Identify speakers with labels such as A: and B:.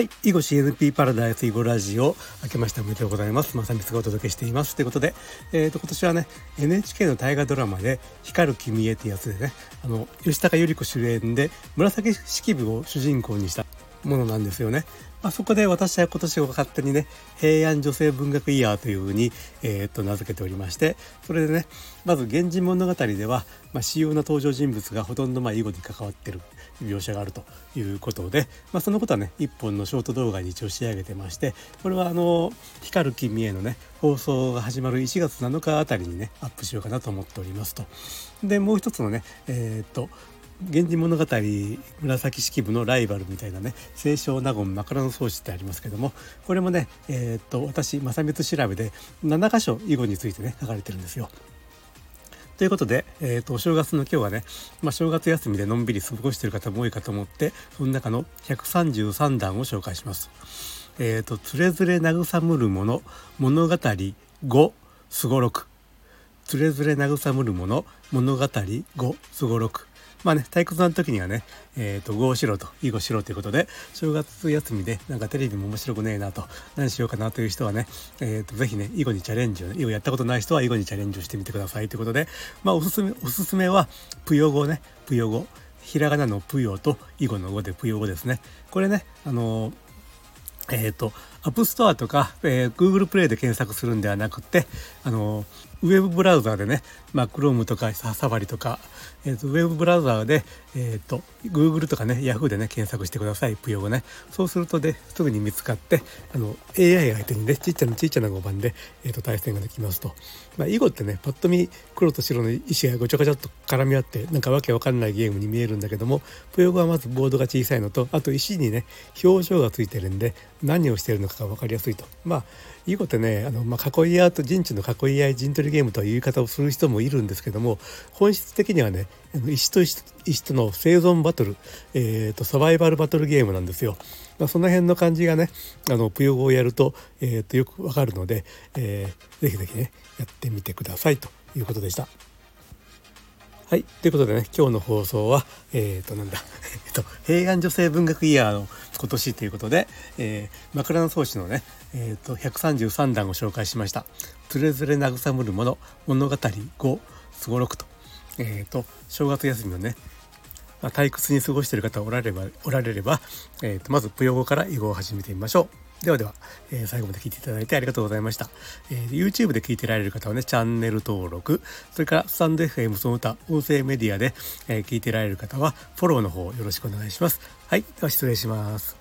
A: はい。囲碁 CNP パラダイス囲碁ラジオ、明けましておめでとうございます。まさみつがお届けしています。ということで、えっ、ー、と、今年はね、NHK の大河ドラマで、光る君へってやつでね、あの、吉高由里子主演で、紫式部を主人公にしたものなんですよね。まあ、そこで私は今年を勝手にね平安女性文学イヤーというふうに、えー、っと名付けておりましてそれでねまず「源氏物語」では、まあ、主要な登場人物がほとんどまあ囲碁に関わってる描写があるということで、まあ、そのことはね一本のショート動画に一応仕上げてましてこれはあの「光る君へ」のね放送が始まる1月7日あたりにねアップしようかなと思っておりますと。でもう一つのねえー、っと源氏物語紫式部のライバルみたいなね清少納言枕草子ってありますけどもこれもねえー、っと私正光調べで7箇所囲碁についてね書かれてるんですよ。ということで、えーと、お正月の今日はね、まあ、正月休みでのんびり過ごしてる方も多いかと思ってその中の133段を紹介します。えーと、つれづれ慰むるもの物語5すごろくつれづれ慰むるもの物語5すごろくまあね、退屈な時にはね、えっ、ー、と、碁をしろと、囲碁しろということで、正月休みでなんかテレビも面白くねえなと、何しようかなという人はね、えっ、ー、と、ぜひね、囲碁にチャレンジを、ね、囲碁やったことない人は囲碁にチャレンジをしてみてくださいということで、まあ、おすすめ、おすすめは、ぷよ碁ね、ぷよ碁。ひらがなのぷよと囲碁の碁でぷよ碁ですね。これね、あのーえっ、ー、と、 App Store とか、えー、Google プレイで検索するんではなくて、あの、ウェブブラウザーでね、まあ、Chrome とかサファリとか、えーと、ウェブブラウザーで、え、ー、と、Google とかね、Yahoo でね、検索してください、ぷよをね。そうするとで、すぐに見つかって、あの、AI 相手にね、ちっちゃなちっちゃな5番で、えっ、ー、と、対戦ができますと。まあ、囲碁ってね、パッと見、黒と白の石がごちゃごちゃっと絡み合って、なんかわけわかんないゲームに見えるんだけども、ぷよ語はまずボードが小さいのと、あと石にね、表情がついてるんで、何をしてるのかが分かりやすいと。まあ囲碁ってねあの、まあ、囲い合うと陣地の囲い合い陣取りゲームという言い方をする人もいるんですけども本質的にはね石と石との生存バトル、えーと、サバイバルバトルゲームなんですよ。まあ、その辺の感じがねあのプヨゴをやると,、えーと、よくわかるので、えー、ぜひぜひねやってみてくださいということでした。はい。ということでね、今日の放送は、えっ、ー、と、なんだ、と、平安女性文学イヤーの今年ということで、えー、枕草子のね、え、ー、と、133段を紹介しました。つれづれ慰むるもの、物語5、すごろくと。えっ、と、正月休みのね、まあ、退屈に過ごしている方おられれば、おられれば、えっ、と、まず、ぷよ語から囲碁を始めてみましょう。ではでは、えー、最後まで聞いていただいてありがとうございました。えー、YouTube で聞いてられる方はね、チャンネル登録、それからスタンド FM その他、音声メディアで、えー、聞いてられる方は、フォローの方よろしくお願いします。はい、では失礼します。